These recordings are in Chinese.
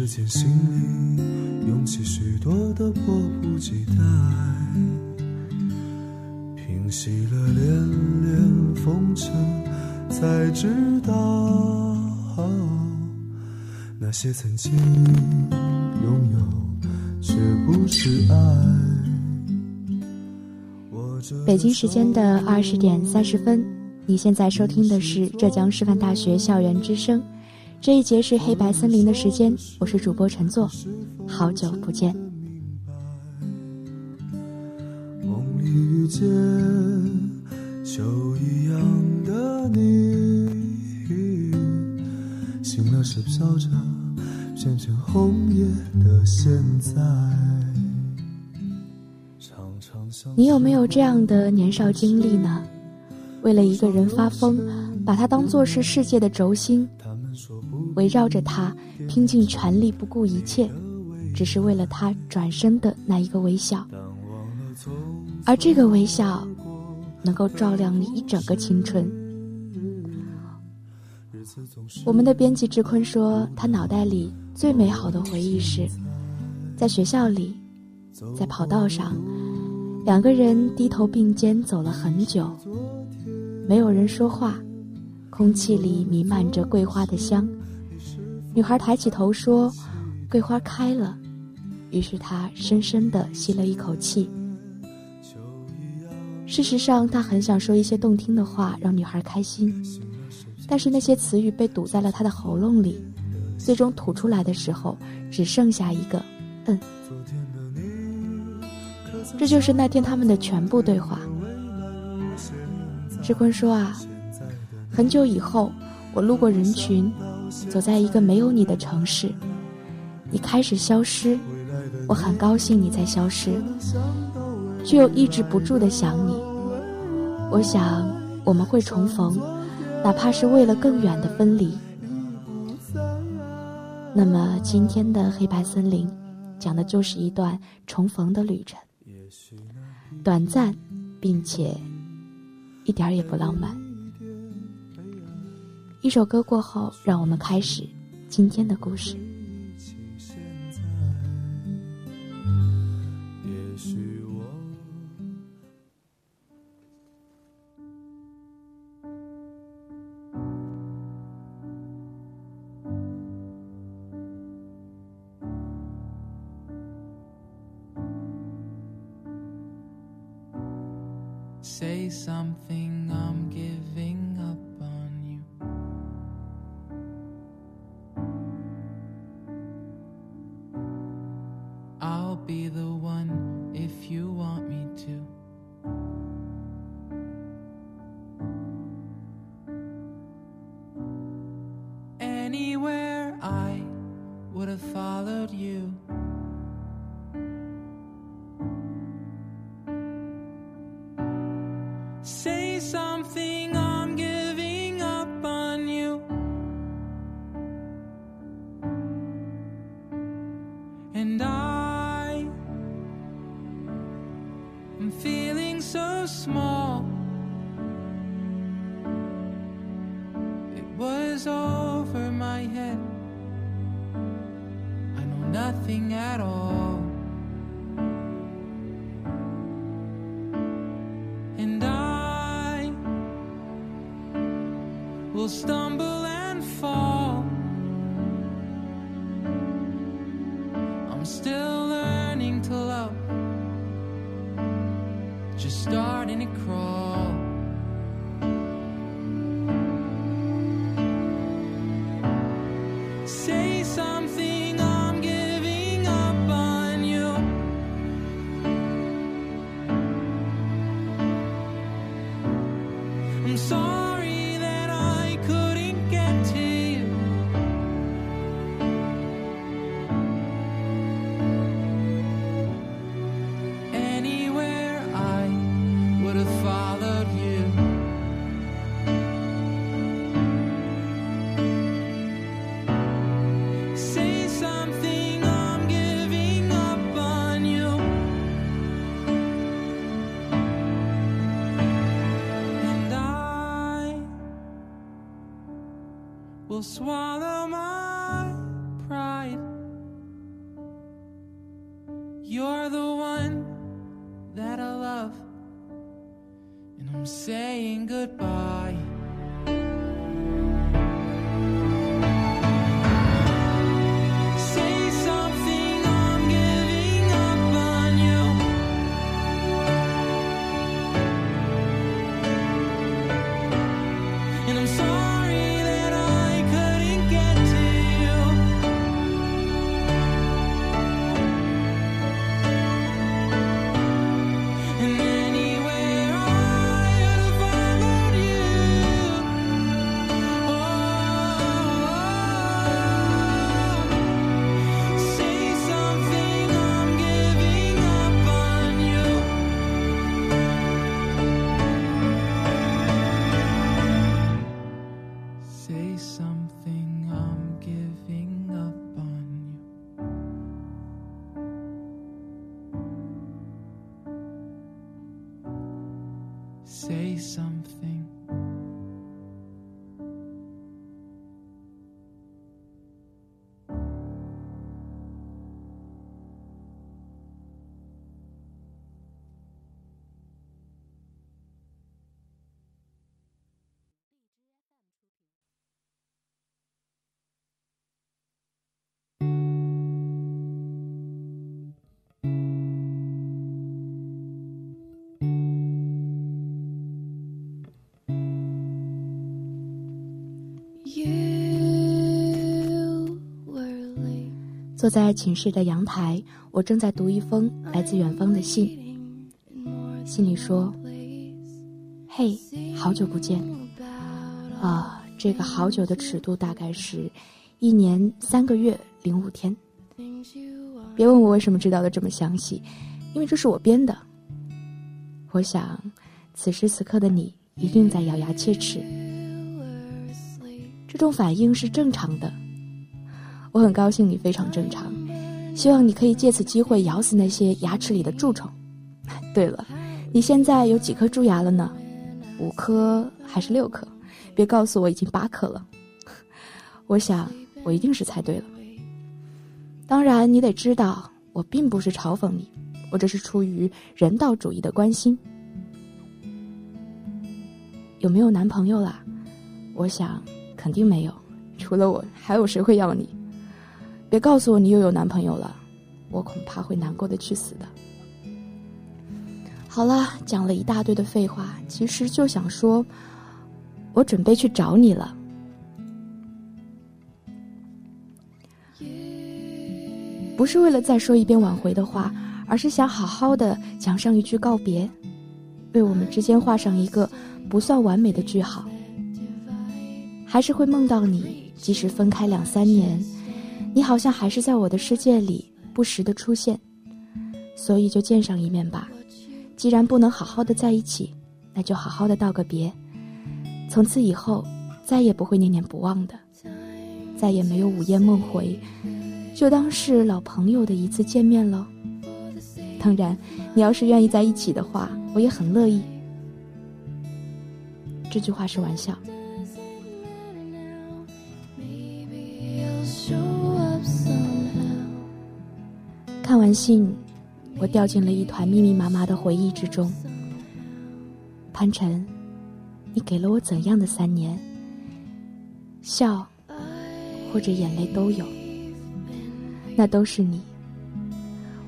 时间心里涌起许多的迫不及待。平息了连连风尘，才知道那些曾经拥有，却不是爱。北京时间的二十点三十分，你现在收听的是浙江师范大学校园之声，这一节是黑白森林的时间，我是主播陈作，好久不见。梦里遇见秋一样的你，醒了是飘着片片红叶的现在。你有没有这样的年少经历呢？为了一个人发疯，把他当做是世界的轴心，围绕着他拼尽全力，不顾一切，只是为了他转身的那一个微笑。而这个微笑，能够照亮你一整个青春。我们的编辑志坤说，他脑袋里最美好的回忆是，在学校里，在跑道上。两个人低头并肩走了很久，没有人说话，空气里弥漫着桂花的香。女孩抬起头说：“桂花开了。”于是她深深地吸了一口气。事实上，她很想说一些动听的话，让女孩开心，但是那些词语被堵在了他的喉咙里，最终吐出来的时候，只剩下一个“嗯”。这就是那天他们的全部对话。志坤说啊，很久以后，我路过人群，走在一个没有你的城市，你开始消失，我很高兴你在消失，却又抑制不住的想你。我想我们会重逢，哪怕是为了更远的分离。那么今天的黑白森林，讲的就是一段重逢的旅程。短暂，并且一点儿也不浪漫。一首歌过后，让我们开始今天的故事。is over my head. I know nothing at all. And I will stumble. Swallow 坐在寝室的阳台，我正在读一封来自远方的信。信里说：“嘿，好久不见。啊，这个好久的尺度大概是一年三个月零五天。别问我为什么知道的这么详细，因为这是我编的。我想，此时此刻的你一定在咬牙切齿。这种反应是正常的。我很高兴你非常正常，希望你可以借此机会咬死那些牙齿里的蛀虫。对了，你现在有几颗蛀牙了呢？五颗还是六颗？别告诉我已经八颗了。我想我一定是猜对了。当然，你得知道，我并不是嘲讽你，我这是出于人道主义的关心。有没有男朋友啦？我想肯定没有，除了我，还有谁会要你？别告诉我你又有男朋友了，我恐怕会难过的去死的。好了，讲了一大堆的废话，其实就想说，我准备去找你了。不是为了再说一遍挽回的话，而是想好好的讲上一句告别，为我们之间画上一个不算完美的句号。还是会梦到你，即使分开两三年，你好像还是在我的世界里不时的出现，所以就见上一面吧。既然不能好好的在一起，那就好好的道个别，从此以后再也不会念念不忘的，再也没有午夜梦回，就当是老朋友的一次见面了。当然，你要是愿意在一起的话，我也很乐意。这句话是玩笑。完信，我掉进了一团密密麻麻的回忆之中。潘晨，你给了我怎样的三年？笑，或者眼泪都有，那都是你。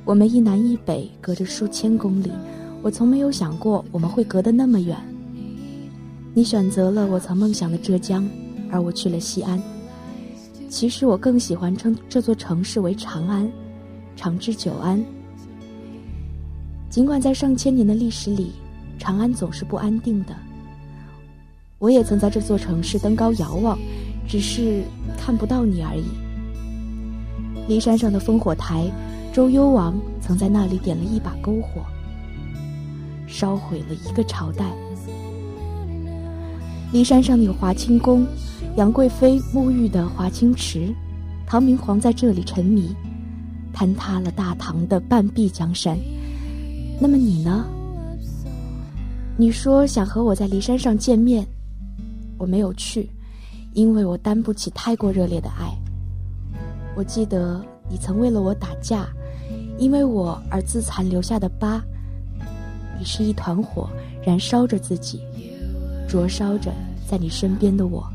我们一南一北，隔着数千公里，我从没有想过我们会隔得那么远。你选择了我曾梦想的浙江，而我去了西安。其实我更喜欢称这座城市为长安，长治久安。尽管在上千年的历史里，长安总是不安定的。我也曾在这座城市登高遥望，只是看不到你而已。骊山上的烽火台，周幽王曾在那里点了一把篝火，烧毁了一个朝代。骊山上有华清宫，杨贵妃沐浴的华清池，唐明皇在这里沉迷，坍塌了大唐的半壁江山。那么你呢？你说想和我在骊山上见面，我没有去，因为我担不起太过热烈的爱。我记得你曾为了我打架，因为我而自残留下的疤。你是一团火，燃烧着自己，灼烧着在你身边的我。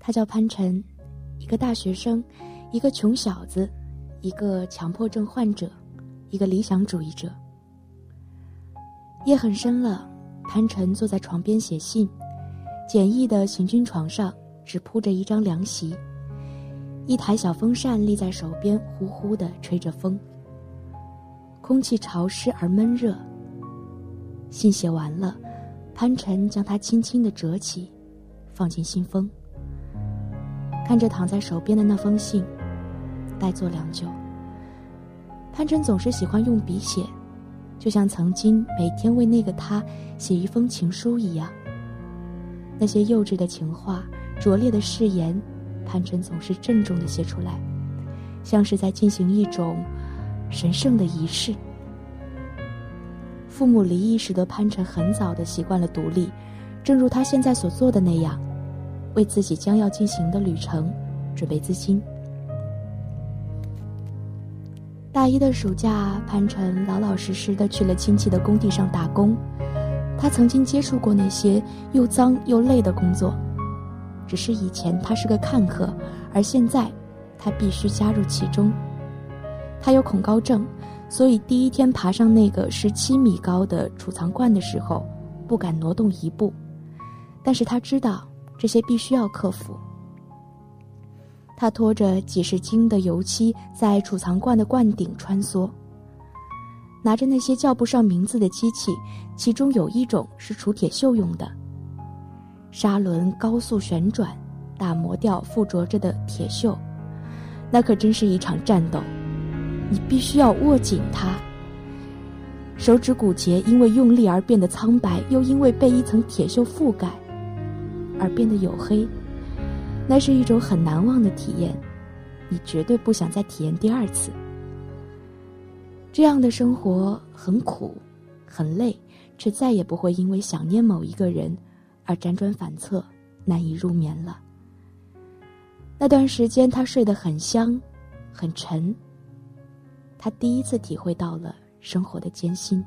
他叫潘晨，一个大学生，一个穷小子，一个强迫症患者，一个理想主义者。夜很深了，潘晨坐在床边写信，简易的行军床上只铺着一张凉席，一台小风扇立在手边，呼呼地吹着风。空气潮湿而闷热。信写完了，潘晨将它轻轻地折起，放进信封。看着躺在手边的那封信，呆坐良久。潘晨总是喜欢用笔写，就像曾经每天为那个他写一封情书一样。那些幼稚的情话、拙劣的誓言，潘晨总是郑重的写出来，像是在进行一种神圣的仪式。父母离异使得潘晨很早的习惯了独立，正如他现在所做的那样。为自己将要进行的旅程准备资金。大一的暑假，潘晨老老实实的去了亲戚的工地上打工。他曾经接触过那些又脏又累的工作，只是以前他是个看客，而现在他必须加入其中。他有恐高症，所以第一天爬上那个十七米高的储藏罐的时候，不敢挪动一步。但是他知道。这些必须要克服。他拖着几十斤的油漆在储藏罐的罐顶穿梭，拿着那些叫不上名字的机器，其中有一种是除铁锈用的。砂轮高速旋转，打磨掉附着着的铁锈，那可真是一场战斗。你必须要握紧它，手指骨节因为用力而变得苍白，又因为被一层铁锈覆盖。而变得黝黑，那是一种很难忘的体验，你绝对不想再体验第二次。这样的生活很苦，很累，却再也不会因为想念某一个人而辗转反侧，难以入眠了。那段时间，他睡得很香，很沉。他第一次体会到了生活的艰辛。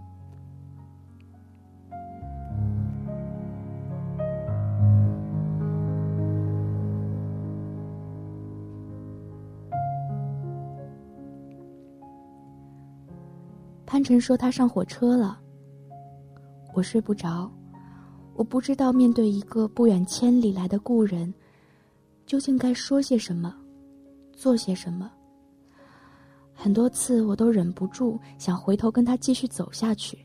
晨说：“他上火车了。”我睡不着，我不知道面对一个不远千里来的故人，究竟该说些什么，做些什么。很多次我都忍不住想回头跟他继续走下去，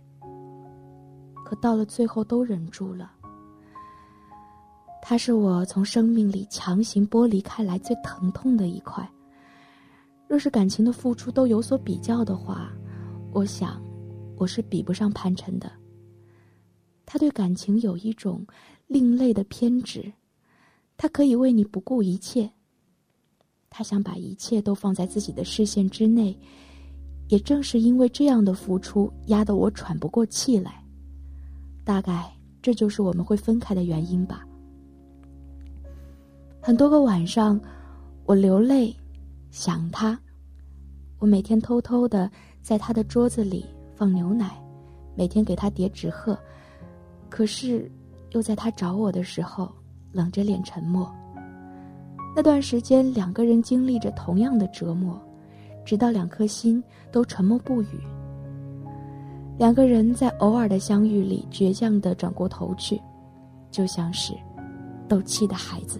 可到了最后都忍住了。他是我从生命里强行剥离开来最疼痛的一块。若是感情的付出都有所比较的话。我想，我是比不上潘晨的。他对感情有一种另类的偏执，他可以为你不顾一切。他想把一切都放在自己的视线之内，也正是因为这样的付出，压得我喘不过气来。大概这就是我们会分开的原因吧。很多个晚上，我流泪，想他。我每天偷偷的。在他的桌子里放牛奶，每天给他叠纸鹤，可是又在他找我的时候冷着脸沉默。那段时间，两个人经历着同样的折磨，直到两颗心都沉默不语。两个人在偶尔的相遇里倔强的转过头去，就像是斗气的孩子。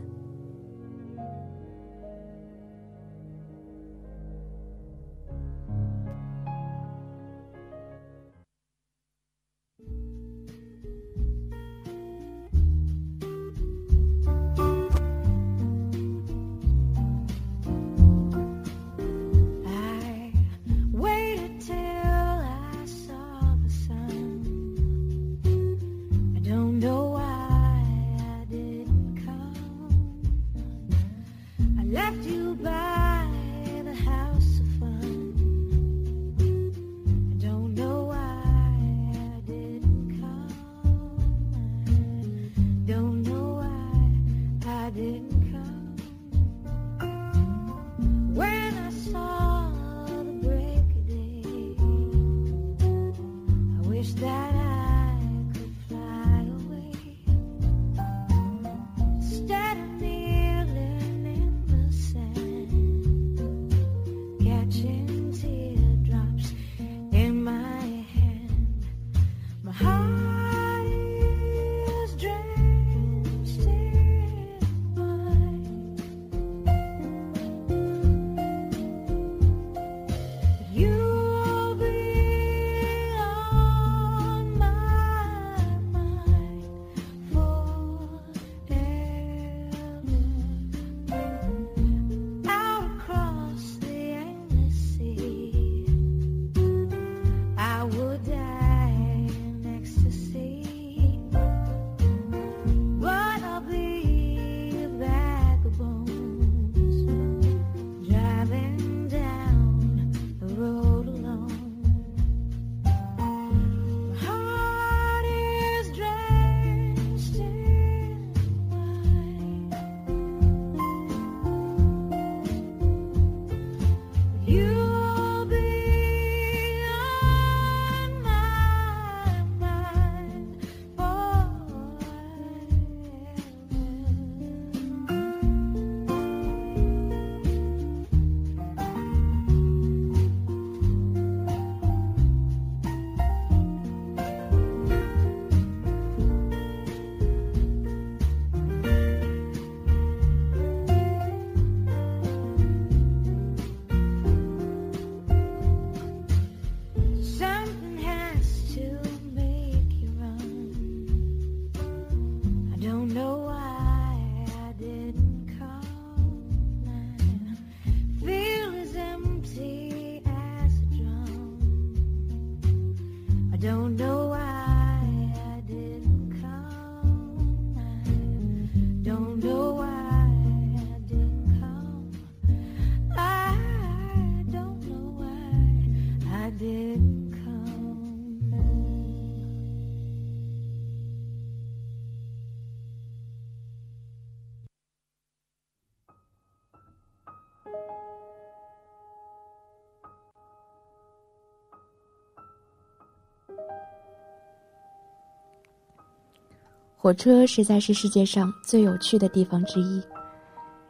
火车实在是世界上最有趣的地方之一。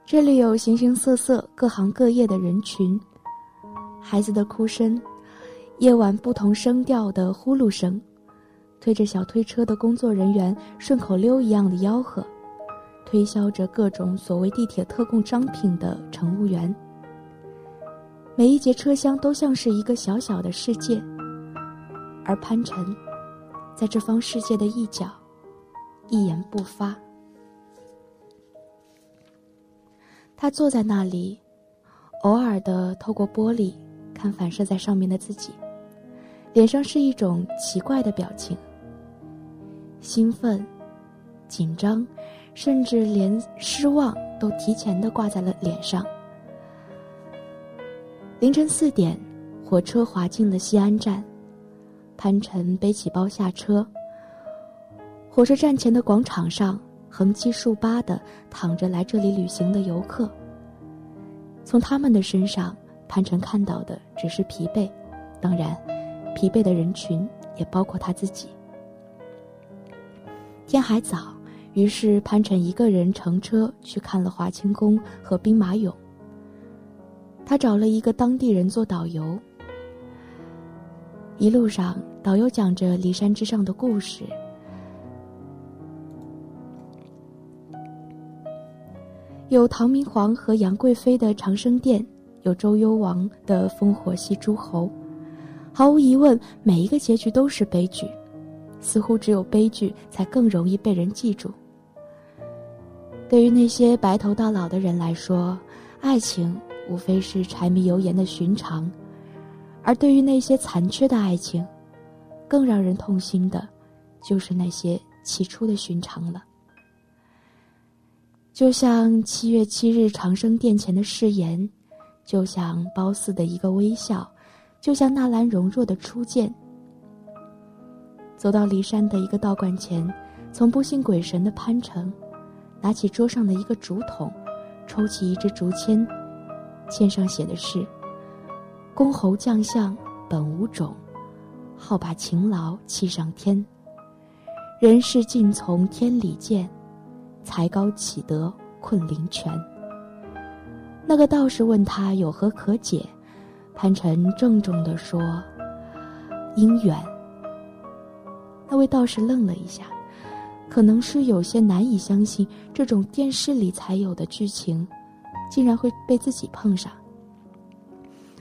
这里有形形色色、各行各业的人群，孩子的哭声，夜晚不同声调的呼噜声，推着小推车的工作人员顺口溜一样的吆喝，推销着各种所谓地铁特供商品的乘务员。每一节车厢都像是一个小小的世界，而潘晨，在这方世界的一角。一言不发。他坐在那里，偶尔的透过玻璃看反射在上面的自己，脸上是一种奇怪的表情，兴奋、紧张，甚至连失望都提前的挂在了脸上。凌晨四点，火车滑进了西安站，潘晨背起包下车。火车站前的广场上，横七竖八的躺着来这里旅行的游客。从他们的身上，潘晨看到的只是疲惫，当然，疲惫的人群也包括他自己。天还早，于是潘晨一个人乘车去看了华清宫和兵马俑。他找了一个当地人做导游。一路上，导游讲着骊山之上的故事。有唐明皇和杨贵妃的长生殿，有周幽王的烽火戏诸侯。毫无疑问，每一个结局都是悲剧，似乎只有悲剧才更容易被人记住。对于那些白头到老的人来说，爱情无非是柴米油盐的寻常；而对于那些残缺的爱情，更让人痛心的，就是那些起初的寻常了。就像七月七日长生殿前的誓言，就像褒姒的一个微笑，就像纳兰容若的初见。走到骊山的一个道观前，从不信鬼神的潘成，拿起桌上的一个竹筒，抽起一支竹签，签上写的是：“公侯将相本无种，好把勤劳气上天。人事尽从天理见。”才高岂得困灵泉？那个道士问他有何可解，潘晨郑重地说：“姻缘。”那位道士愣了一下，可能是有些难以相信这种电视里才有的剧情，竟然会被自己碰上，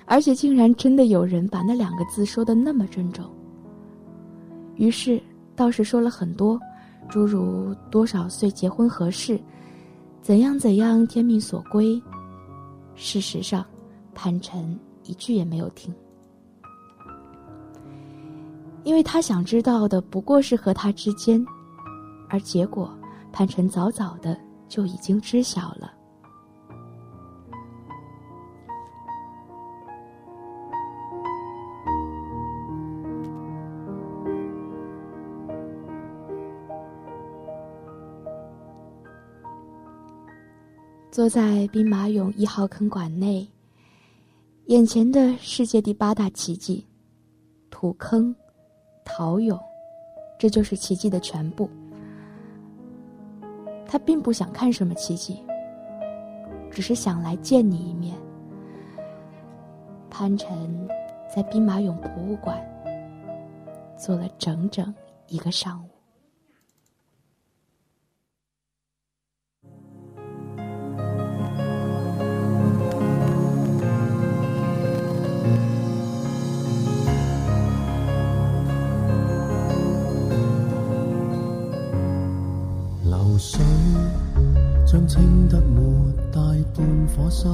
而且竟然真的有人把那两个字说的那么郑重。于是道士说了很多。诸如多少岁结婚合适，怎样怎样天命所归。事实上，潘辰一句也没有听，因为他想知道的不过是和他之间，而结果，潘辰早早的就已经知晓了。坐在兵马俑一号坑馆内，眼前的世界第八大奇迹——土坑、陶俑，这就是奇迹的全部。他并不想看什么奇迹，只是想来见你一面。潘晨在兵马俑博物馆坐了整整一个上午。水将清得没大半火沙，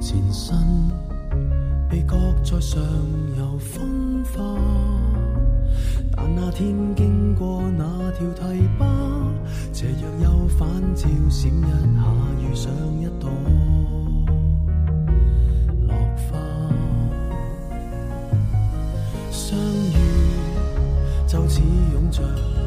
前身被割觉在上游风化，但那天经过那条堤坝，斜阳又反照闪一下，遇上一朵落花。相遇就似拥着。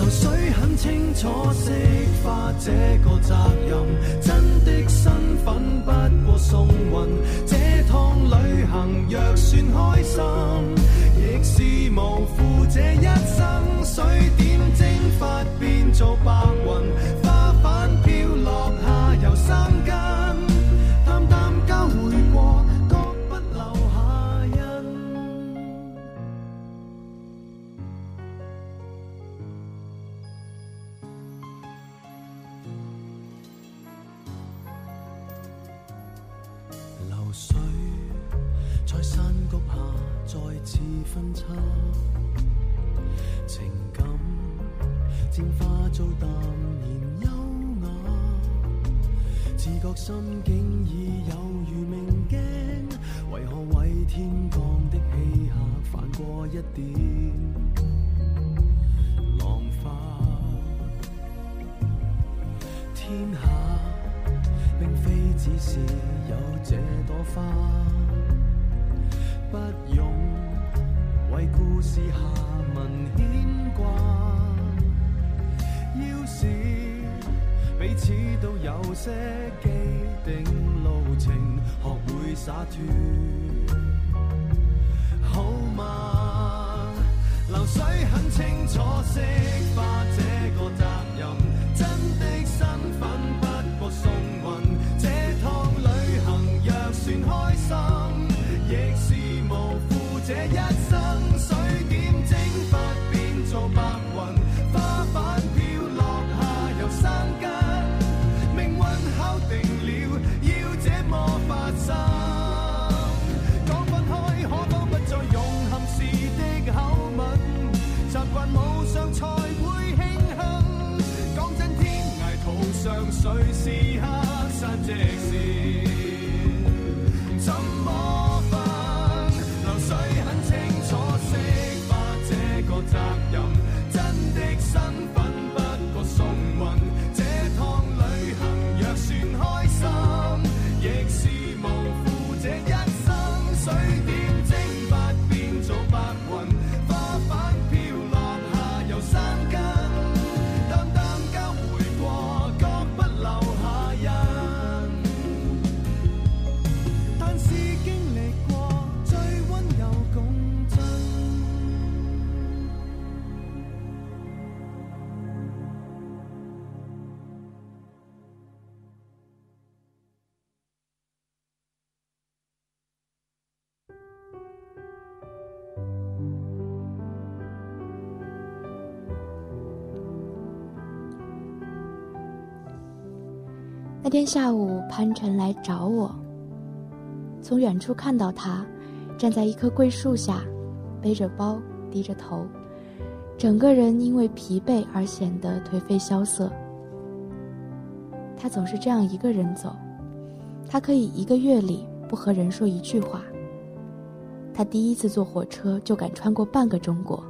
流水很清楚释化这个责任，真的身份不过送运。这趟旅行若算开心，亦是无负这一生。水点蒸发变做白云，花瓣飘落下又生根，上誰是黑山直線？天下午，潘晨来找我。从远处看到他，站在一棵桂树下，背着包，低着头，整个人因为疲惫而显得颓废萧瑟。他总是这样一个人走，他可以一个月里不和人说一句话。他第一次坐火车就敢穿过半个中国，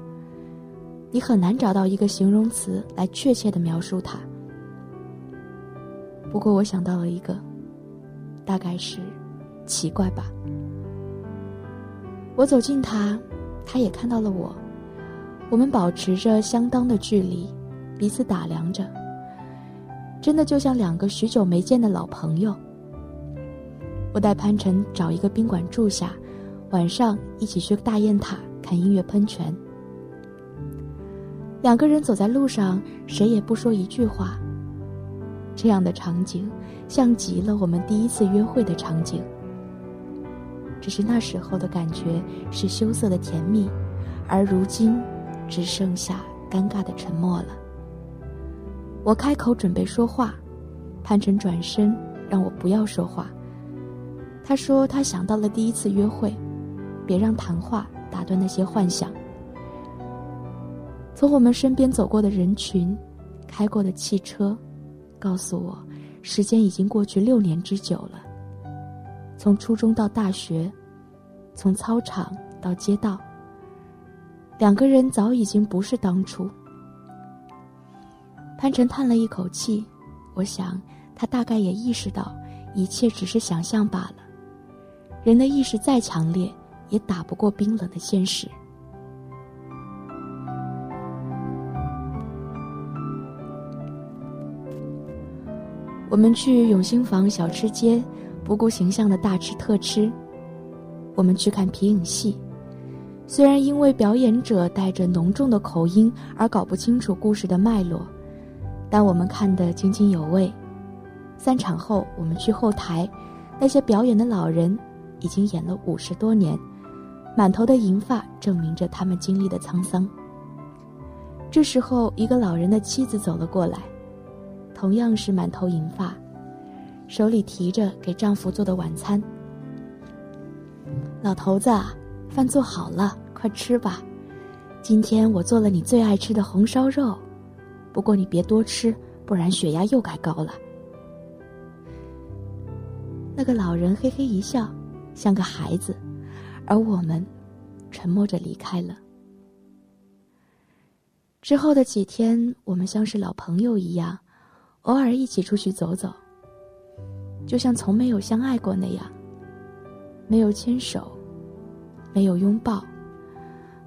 你很难找到一个形容词来确切的描述他。不过我想到了一个，大概是奇怪吧。我走近他，他也看到了我，我们保持着相当的距离，彼此打量着，真的就像两个许久没见的老朋友。我带潘晨找一个宾馆住下，晚上一起去大雁塔看音乐喷泉。两个人走在路上，谁也不说一句话。这样的场景，像极了我们第一次约会的场景。只是那时候的感觉是羞涩的甜蜜，而如今，只剩下尴尬的沉默了。我开口准备说话，潘晨转身让我不要说话。他说他想到了第一次约会，别让谈话打断那些幻想。从我们身边走过的人群，开过的汽车，告诉我，时间已经过去六年之久了。从初中到大学，从操场到街道，两个人早已经不是当初。潘晨叹了一口气，我想他大概也意识到，一切只是想象罢了。人的意识再强烈，也打不过冰冷的现实。我们去永兴坊小吃街，不顾形象的大吃特吃。我们去看皮影戏，虽然因为表演者带着浓重的口音而搞不清楚故事的脉络，但我们看得津津有味。散场后，我们去后台，那些表演的老人已经演了五十多年，满头的银发证明着他们经历的沧桑。这时候，一个老人的妻子走了过来，同样是满头银发，手里提着给丈夫做的晚餐。老头子，饭做好了，快吃吧。今天我做了你最爱吃的红烧肉，不过你别多吃，不然血压又该高了。那个老人嘿嘿一笑，像个孩子，而我们沉默着离开了。之后的几天，我们像是老朋友一样，偶尔一起出去走走，就像从没有相爱过那样。没有牵手，没有拥抱，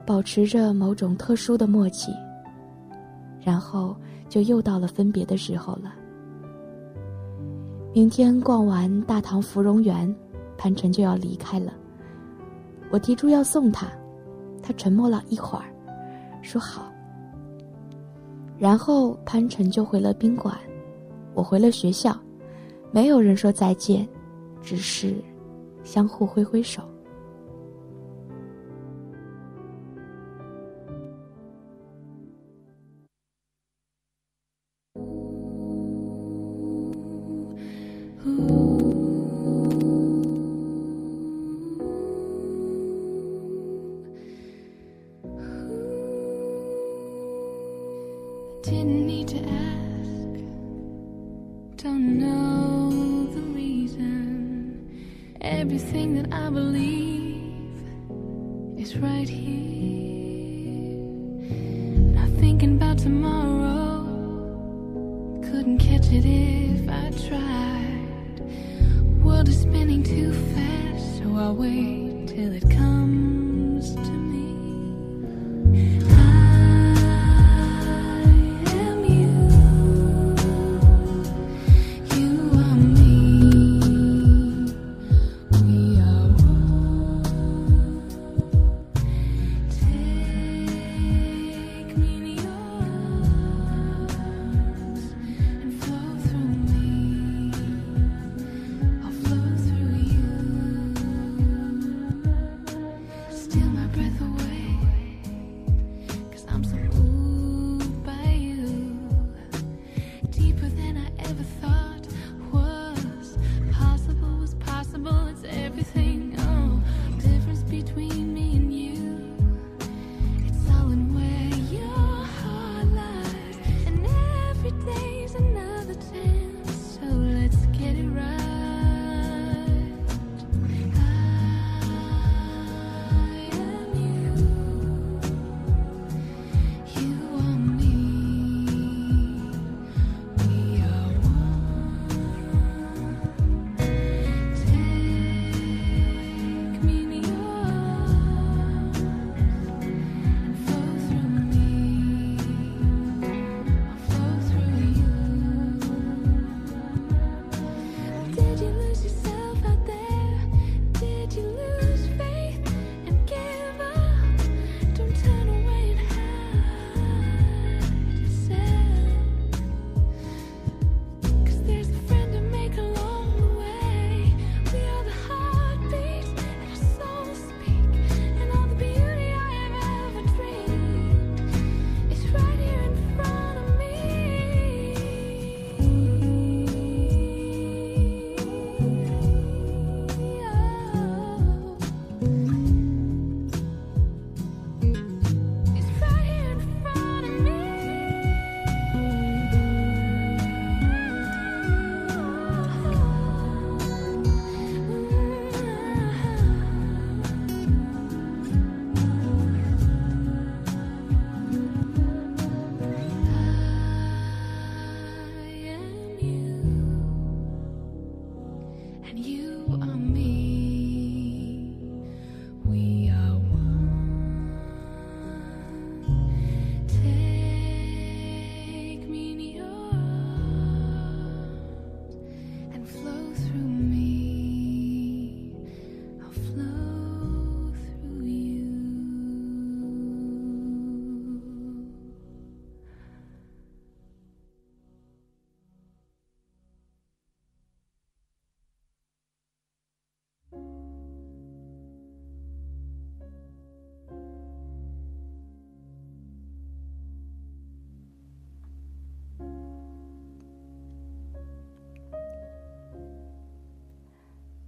保持着某种特殊的默契。然后就又到了分别的时候了。明天逛完大唐芙蓉园，潘晨就要离开了。我提出要送他，他沉默了一会儿，说好。然后潘晨就回了宾馆，我回了学校，没有人说再见，只是。相互挥挥手。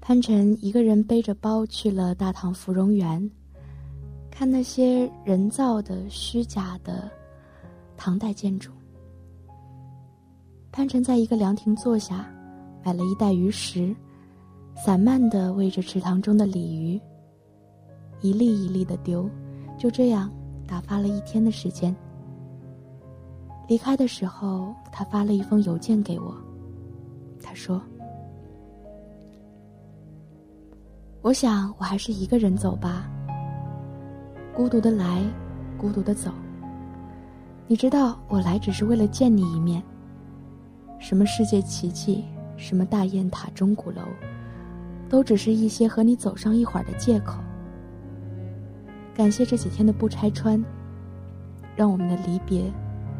潘晨一个人背着包去了大唐芙蓉园，看那些人造的、虚假的唐代建筑。潘晨在一个凉亭坐下，买了一袋鱼食，散漫地喂着池塘中的鲤鱼，一粒一粒的丢，就这样打发了一天的时间。离开的时候，他发了一封邮件给我，他说。我想，我还是一个人走吧。孤独的来，孤独的走。你知道，我来只是为了见你一面。什么世界奇迹，什么大雁塔、钟鼓楼，都只是一些和你走上一会儿的借口。感谢这几天的不拆穿，让我们的离别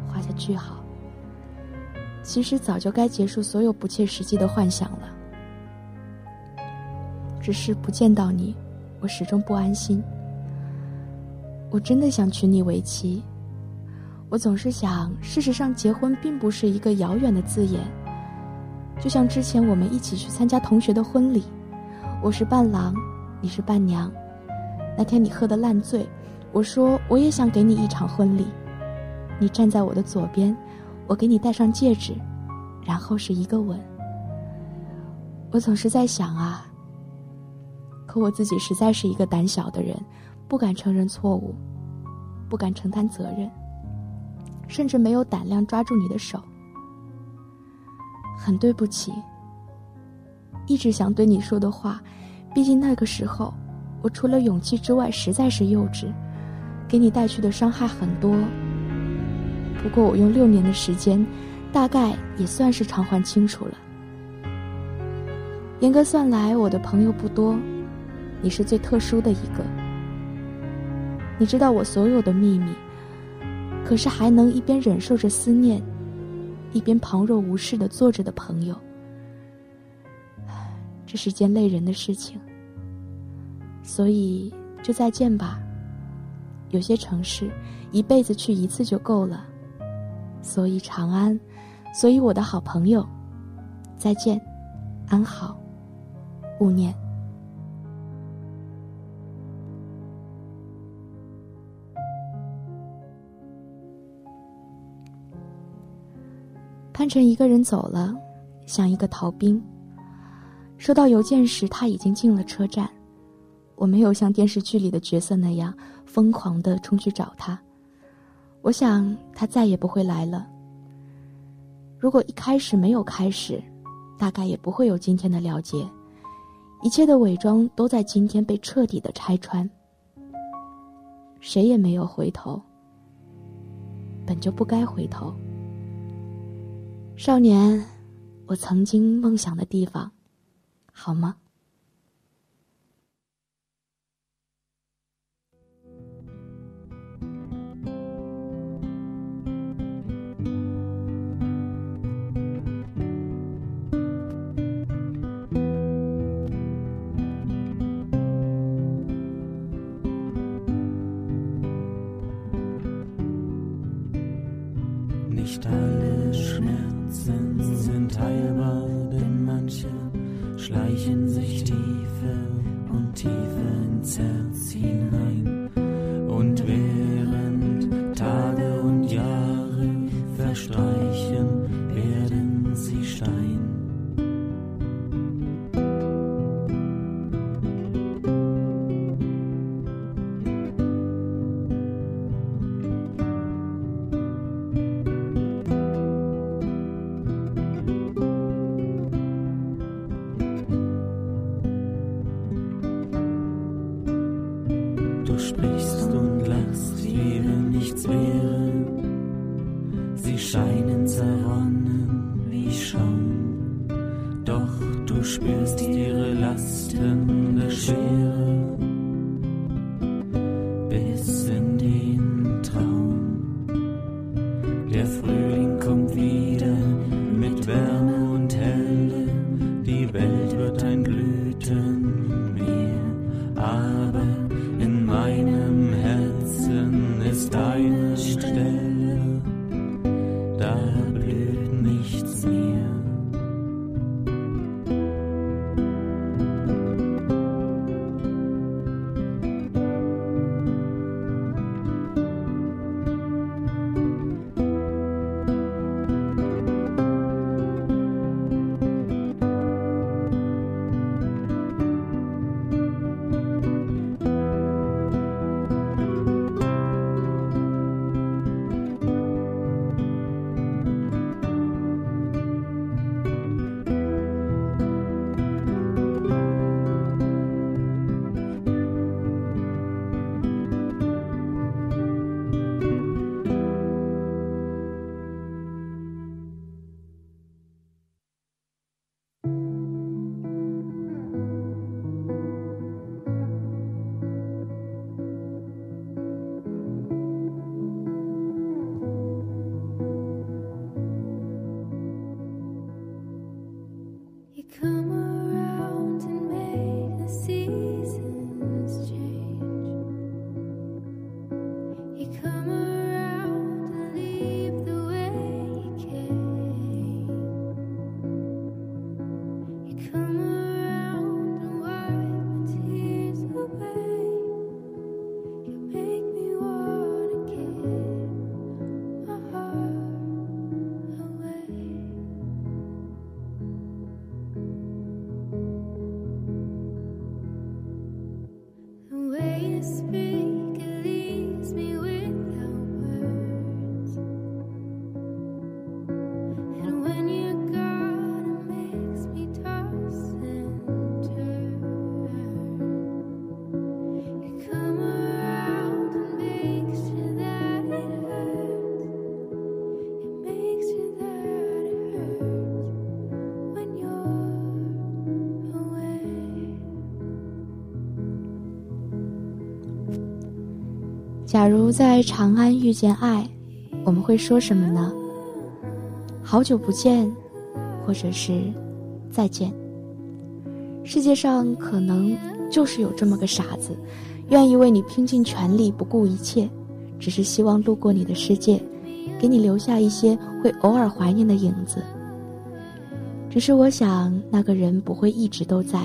画下句号。其实早就该结束所有不切实际的幻想了。只是不见到你，我始终不安心。我真的想娶你为妻。我总是想，事实上，结婚并不是一个遥远的字眼。就像之前我们一起去参加同学的婚礼，我是伴郎，你是伴娘。那天你喝得烂醉，我说我也想给你一场婚礼。你站在我的左边，我给你戴上戒指，然后是一个吻。我总是在想啊。可我自己实在是一个胆小的人，不敢承认错误，不敢承担责任，甚至没有胆量抓住你的手。很对不起。一直想对你说的话，毕竟那个时候，我除了勇气之外实在是幼稚，给你带去的伤害很多。不过我用六年的时间，大概也算是偿还清楚了。严格算来，我的朋友不多。你是最特殊的一个，你知道我所有的秘密，可是还能一边忍受着思念，一边旁若无事的坐着的朋友，这是件累人的事情。所以就再见吧。有些城市一辈子去一次就够了，所以长安，所以我的好朋友，再见，安好，勿念。潘晨一个人走了，像一个逃兵。收到邮件时，他已经进了车站。我没有像电视剧里的角色那样疯狂的冲去找他。我想他再也不会来了。如果一开始没有开始，大概也不会有今天的了结。一切的伪装都在今天被彻底的拆穿。谁也没有回头，本就不该回头。少年，我曾经梦想的地方，好吗？假如在长安遇见爱，我们会说什么呢？好久不见，或者是再见。世界上可能就是有这么个傻子，愿意为你拼尽全力，不顾一切，只是希望路过你的世界，给你留下一些会偶尔怀念的影子。只是我想，那个人不会一直都在，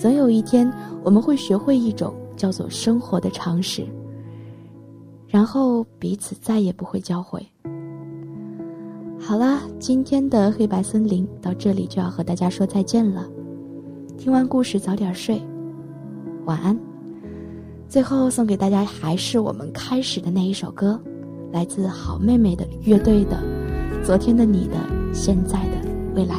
总有一天我们会学会一种叫做生活的常识。然后彼此再也不会交汇。好啦，今天的黑白森林到这里就要和大家说再见了。听完故事早点睡，晚安。最后送给大家还是我们开始的那一首歌，来自好妹妹的乐队的《昨天的你的现在的未来》。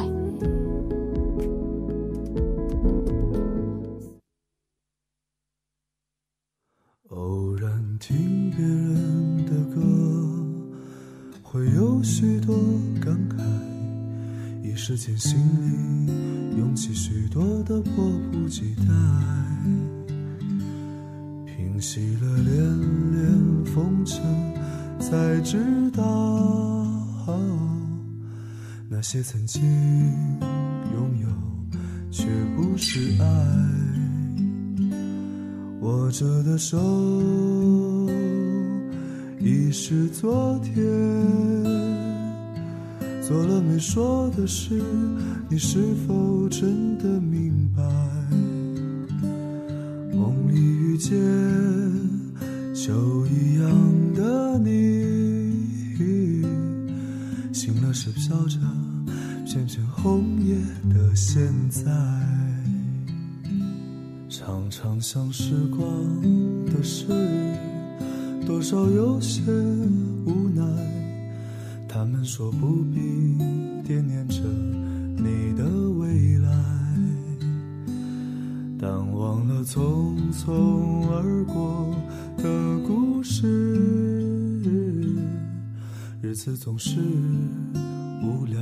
的手已是昨天，做了没说的事，你是否真的明白？梦里遇见秋一样的你，醒了是飘着片片红叶的现在。常常想时光，少有些无奈。他们说不必惦念着你的未来，但忘了匆匆而过的故事。日子总是无聊，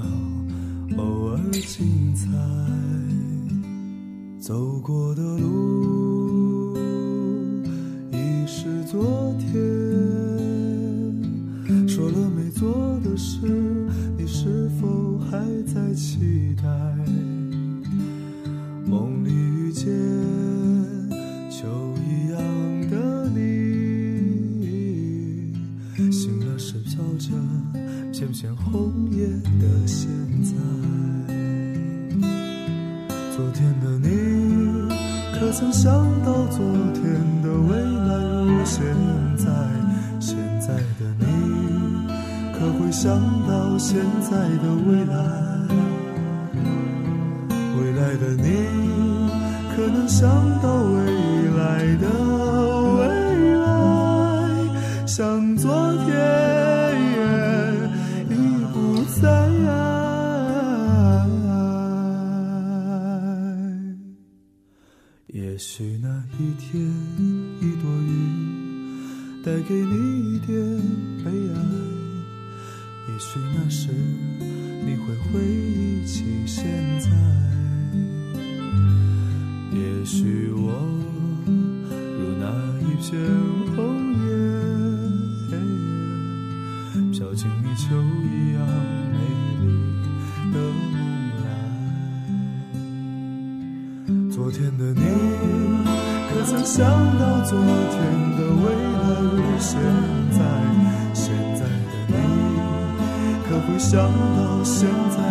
偶尔精彩。走过的路时你会回忆起现在，也许我如那一片红叶，飘进你秋一样美丽的梦来。昨天的你，可曾想到昨天的未来如现在？回想到现在